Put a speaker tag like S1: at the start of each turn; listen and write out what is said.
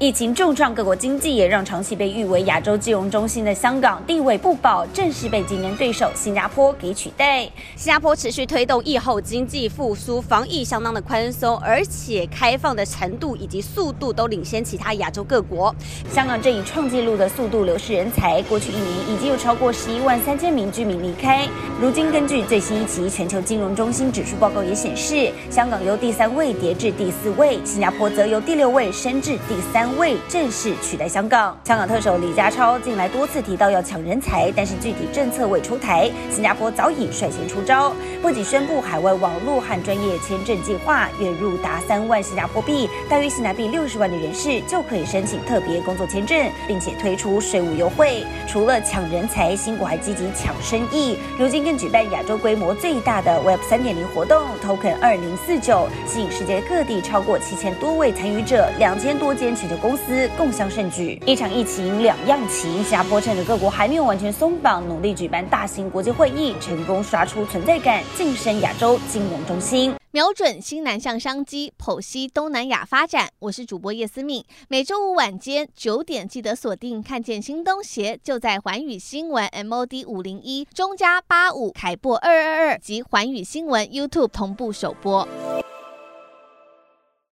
S1: 疫情重创各国经济，也让长期被誉为亚洲金融中心的香港地位不保，正式被竞争对手新加坡给取代。
S2: 新加坡持续推动疫后经济复苏，防疫相当的宽松，而且开放的程度以及速度都领先其他亚洲各国。
S1: 香港正以创纪录的速度流失人才，过去一年已经有超过十一万三千名居民离开。如今根据最新一期全球金融中心指数报告也显示，香港由第三位跌至第四位，新加坡则由第六位升至第三。未正式取代香港，香港特首李家超近来多次提到要抢人才，但是具体政策未出台。新加坡早已率先出招，不仅宣布海外网络和专业签证计划，月入达三万新加坡币，大约新台币六十万的人士就可以申请特别工作签证，并且推出税务优惠。除了抢人才，新国还积极抢生意，如今更举办亚洲规模最大的 Web 三点零活动 Token 二零四九，吸引世界各地超过七千多位参与者，两千多间全球公司共襄盛举，一场疫情两样情。新加坡趁着各国还没有完全松绑，努力举办大型国际会议，成功刷出存在感，晋升亚洲金融中心，
S3: 瞄准新南向商机，剖析东南亚发展。我是主播叶思敏，每周五晚间九点记得锁定，看见新东协就在环宇新闻 MOD 五零一中加八五凯博二二二及环宇新闻 YouTube 同步首播。